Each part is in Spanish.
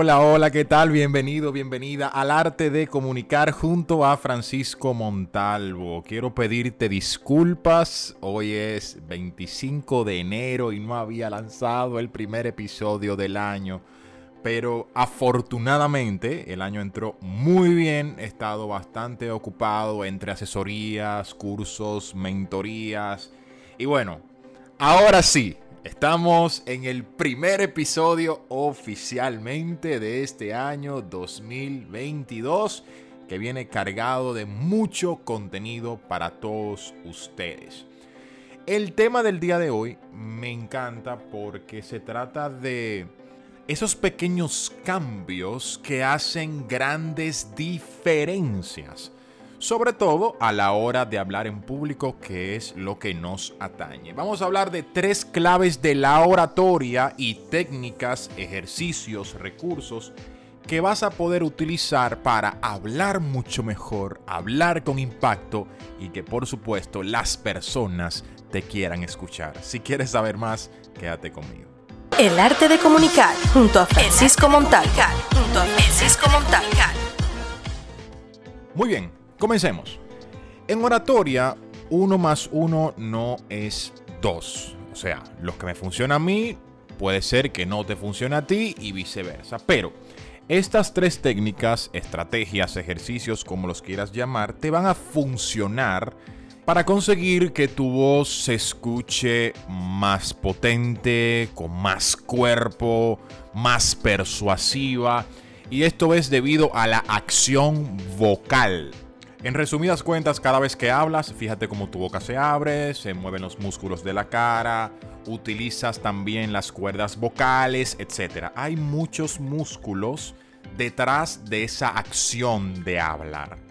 hola, hola, ¿qué tal? Bienvenido, bienvenida al arte de comunicar junto a Francisco Montalvo. Quiero pedirte disculpas, hoy es 25 de enero y no había lanzado el primer episodio del año, pero afortunadamente el año entró muy bien, he estado bastante ocupado entre asesorías, cursos, mentorías y bueno, ahora sí, Estamos en el primer episodio oficialmente de este año 2022 que viene cargado de mucho contenido para todos ustedes. El tema del día de hoy me encanta porque se trata de esos pequeños cambios que hacen grandes diferencias sobre todo a la hora de hablar en público, que es lo que nos atañe. Vamos a hablar de tres claves de la oratoria y técnicas, ejercicios, recursos que vas a poder utilizar para hablar mucho mejor, hablar con impacto y que por supuesto las personas te quieran escuchar. Si quieres saber más, quédate conmigo. El arte de comunicar junto a Francisco Montal. Junto a Francisco Montal. Muy bien, Comencemos. En oratoria, uno más uno no es dos. O sea, lo que me funciona a mí puede ser que no te funcione a ti y viceversa. Pero estas tres técnicas, estrategias, ejercicios, como los quieras llamar, te van a funcionar para conseguir que tu voz se escuche más potente, con más cuerpo, más persuasiva. Y esto es debido a la acción vocal. En resumidas cuentas, cada vez que hablas, fíjate cómo tu boca se abre, se mueven los músculos de la cara, utilizas también las cuerdas vocales, etc. Hay muchos músculos detrás de esa acción de hablar.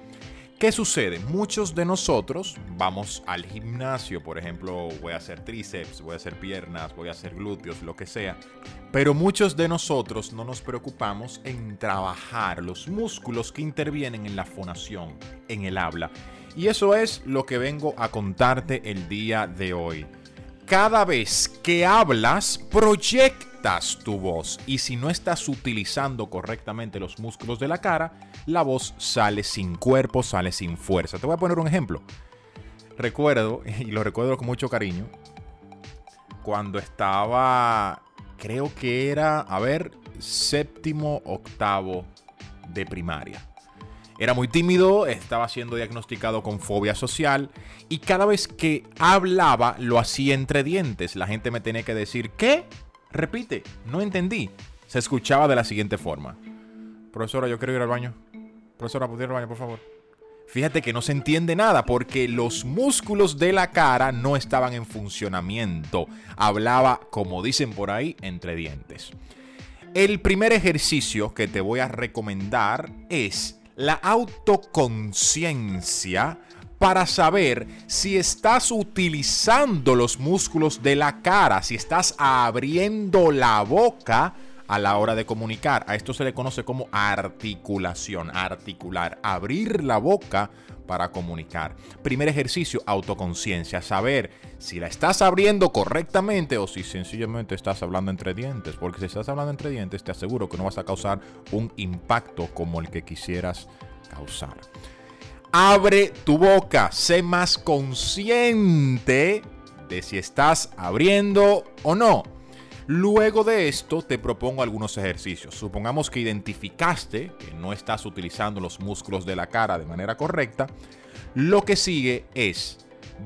¿Qué sucede? Muchos de nosotros vamos al gimnasio, por ejemplo, voy a hacer tríceps, voy a hacer piernas, voy a hacer glúteos, lo que sea. Pero muchos de nosotros no nos preocupamos en trabajar los músculos que intervienen en la fonación, en el habla. Y eso es lo que vengo a contarte el día de hoy. Cada vez que hablas, proyecta tu voz y si no estás utilizando correctamente los músculos de la cara, la voz sale sin cuerpo, sale sin fuerza. Te voy a poner un ejemplo. Recuerdo, y lo recuerdo con mucho cariño, cuando estaba, creo que era, a ver, séptimo, octavo de primaria. Era muy tímido, estaba siendo diagnosticado con fobia social y cada vez que hablaba lo hacía entre dientes. La gente me tenía que decir, ¿qué? Repite, no entendí. Se escuchaba de la siguiente forma. Profesora, yo quiero ir al baño. Profesora, ¿puedo ir al baño, por favor? Fíjate que no se entiende nada porque los músculos de la cara no estaban en funcionamiento. Hablaba, como dicen por ahí, entre dientes. El primer ejercicio que te voy a recomendar es la autoconciencia para saber si estás utilizando los músculos de la cara, si estás abriendo la boca a la hora de comunicar. A esto se le conoce como articulación, articular, abrir la boca para comunicar. Primer ejercicio, autoconciencia, saber si la estás abriendo correctamente o si sencillamente estás hablando entre dientes, porque si estás hablando entre dientes te aseguro que no vas a causar un impacto como el que quisieras causar. Abre tu boca, sé más consciente de si estás abriendo o no. Luego de esto te propongo algunos ejercicios. Supongamos que identificaste que no estás utilizando los músculos de la cara de manera correcta. Lo que sigue es,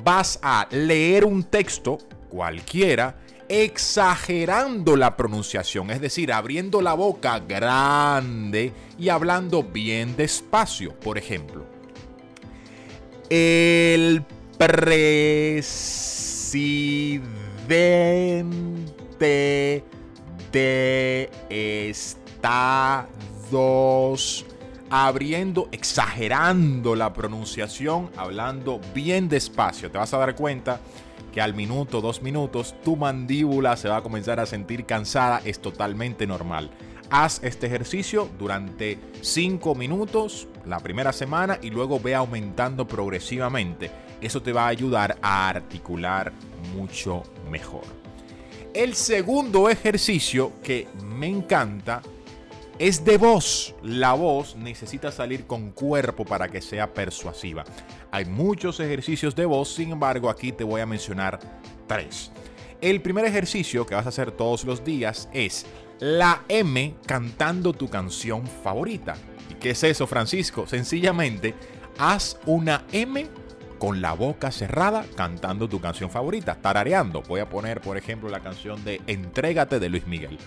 vas a leer un texto cualquiera exagerando la pronunciación, es decir, abriendo la boca grande y hablando bien despacio. Por ejemplo, el presidente de Estados abriendo, exagerando la pronunciación, hablando bien despacio. Te vas a dar cuenta que al minuto, dos minutos, tu mandíbula se va a comenzar a sentir cansada. Es totalmente normal. Haz este ejercicio durante 5 minutos la primera semana y luego ve aumentando progresivamente. Eso te va a ayudar a articular mucho mejor. El segundo ejercicio que me encanta es de voz. La voz necesita salir con cuerpo para que sea persuasiva. Hay muchos ejercicios de voz, sin embargo aquí te voy a mencionar tres. El primer ejercicio que vas a hacer todos los días es la M cantando tu canción favorita. ¿Y qué es eso, Francisco? Sencillamente, haz una M con la boca cerrada cantando tu canción favorita, tarareando. Voy a poner, por ejemplo, la canción de Entrégate de Luis Miguel.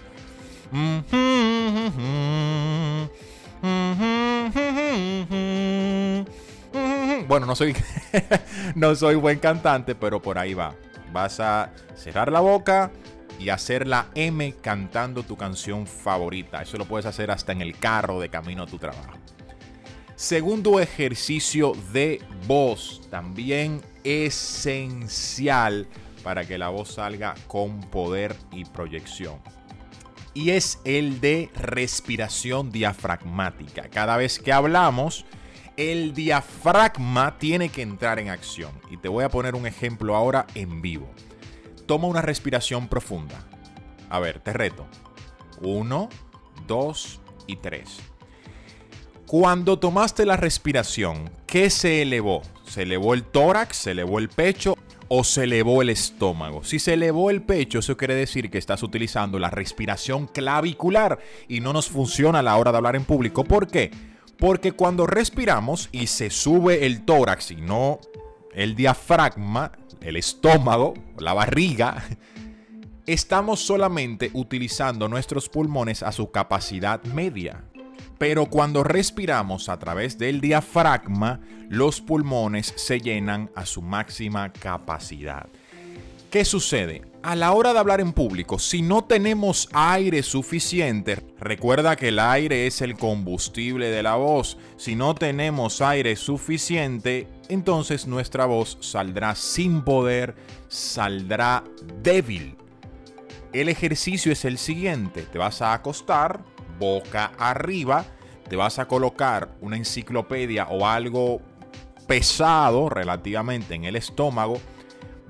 Bueno, no soy, no soy buen cantante, pero por ahí va. Vas a cerrar la boca y hacer la M cantando tu canción favorita. Eso lo puedes hacer hasta en el carro de camino a tu trabajo. Segundo ejercicio de voz, también esencial para que la voz salga con poder y proyección y es el de respiración diafragmática. Cada vez que hablamos, el diafragma tiene que entrar en acción. Y te voy a poner un ejemplo ahora en vivo. Toma una respiración profunda. A ver, te reto. Uno, dos y tres. Cuando tomaste la respiración, ¿qué se elevó? ¿Se elevó el tórax? ¿Se elevó el pecho? o se elevó el estómago. Si se elevó el pecho, eso quiere decir que estás utilizando la respiración clavicular y no nos funciona a la hora de hablar en público. ¿Por qué? Porque cuando respiramos y se sube el tórax y no el diafragma, el estómago, la barriga, estamos solamente utilizando nuestros pulmones a su capacidad media. Pero cuando respiramos a través del diafragma, los pulmones se llenan a su máxima capacidad. ¿Qué sucede? A la hora de hablar en público, si no tenemos aire suficiente, recuerda que el aire es el combustible de la voz. Si no tenemos aire suficiente, entonces nuestra voz saldrá sin poder, saldrá débil. El ejercicio es el siguiente. Te vas a acostar, boca arriba, te vas a colocar una enciclopedia o algo pesado relativamente en el estómago,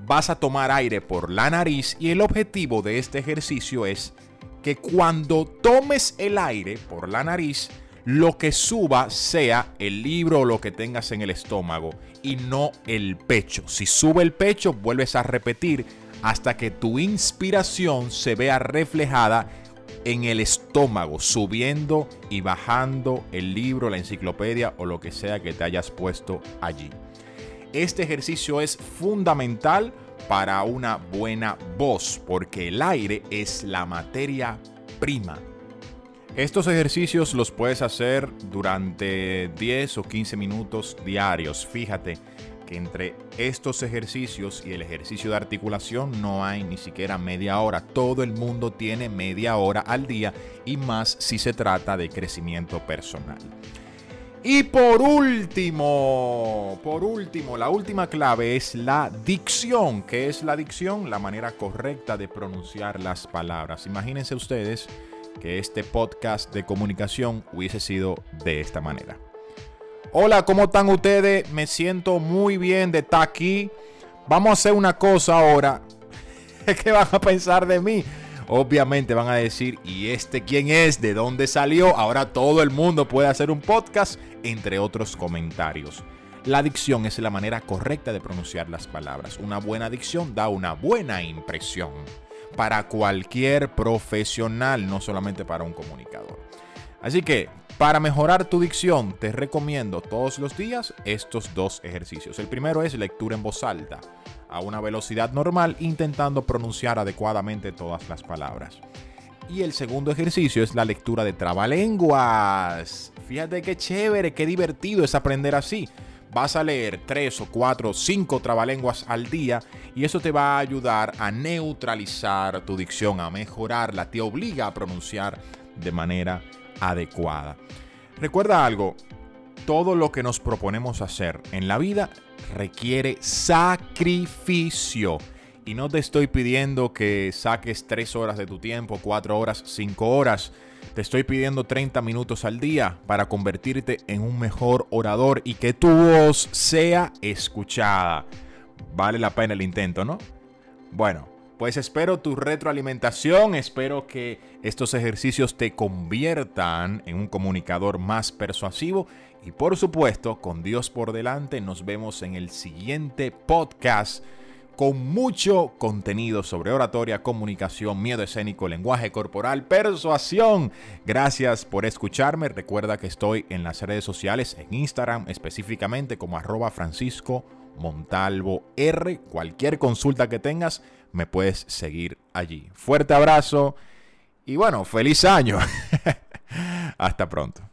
vas a tomar aire por la nariz y el objetivo de este ejercicio es que cuando tomes el aire por la nariz, lo que suba sea el libro o lo que tengas en el estómago y no el pecho. Si sube el pecho, vuelves a repetir hasta que tu inspiración se vea reflejada en el estómago, subiendo y bajando el libro, la enciclopedia o lo que sea que te hayas puesto allí. Este ejercicio es fundamental para una buena voz porque el aire es la materia prima. Estos ejercicios los puedes hacer durante 10 o 15 minutos diarios. Fíjate, que entre estos ejercicios y el ejercicio de articulación no hay ni siquiera media hora. Todo el mundo tiene media hora al día y más si se trata de crecimiento personal. Y por último, por último, la última clave es la dicción. ¿Qué es la dicción? La manera correcta de pronunciar las palabras. Imagínense ustedes que este podcast de comunicación hubiese sido de esta manera. Hola, ¿cómo están ustedes? Me siento muy bien de estar aquí. Vamos a hacer una cosa ahora. ¿Qué van a pensar de mí? Obviamente van a decir, ¿y este quién es? ¿De dónde salió? Ahora todo el mundo puede hacer un podcast, entre otros comentarios. La dicción es la manera correcta de pronunciar las palabras. Una buena dicción da una buena impresión para cualquier profesional, no solamente para un comunicador. Así que para mejorar tu dicción, te recomiendo todos los días estos dos ejercicios. El primero es lectura en voz alta, a una velocidad normal, intentando pronunciar adecuadamente todas las palabras. Y el segundo ejercicio es la lectura de trabalenguas. Fíjate qué chévere, qué divertido es aprender así. Vas a leer tres o cuatro o cinco trabalenguas al día y eso te va a ayudar a neutralizar tu dicción, a mejorarla, te obliga a pronunciar de manera adecuada. Recuerda algo, todo lo que nos proponemos hacer en la vida requiere sacrificio. Y no te estoy pidiendo que saques 3 horas de tu tiempo, 4 horas, 5 horas. Te estoy pidiendo 30 minutos al día para convertirte en un mejor orador y que tu voz sea escuchada. Vale la pena el intento, ¿no? Bueno, Pues espero tu retroalimentación, espero que estos ejercicios te conviertan en un comunicador más persuasivo y por supuesto, con Dios por delante, nos vemos en el siguiente podcast con mucho contenido sobre oratoria, comunicación, miedo escénico, lenguaje corporal, persuasión. Gracias por escucharme. Recuerda que estoy en las redes sociales, en Instagram específicamente como arroba Francisco Montalvo R. Cualquier consulta que tengas, me puedes seguir allí. Fuerte abrazo y bueno, feliz año. Hasta pronto.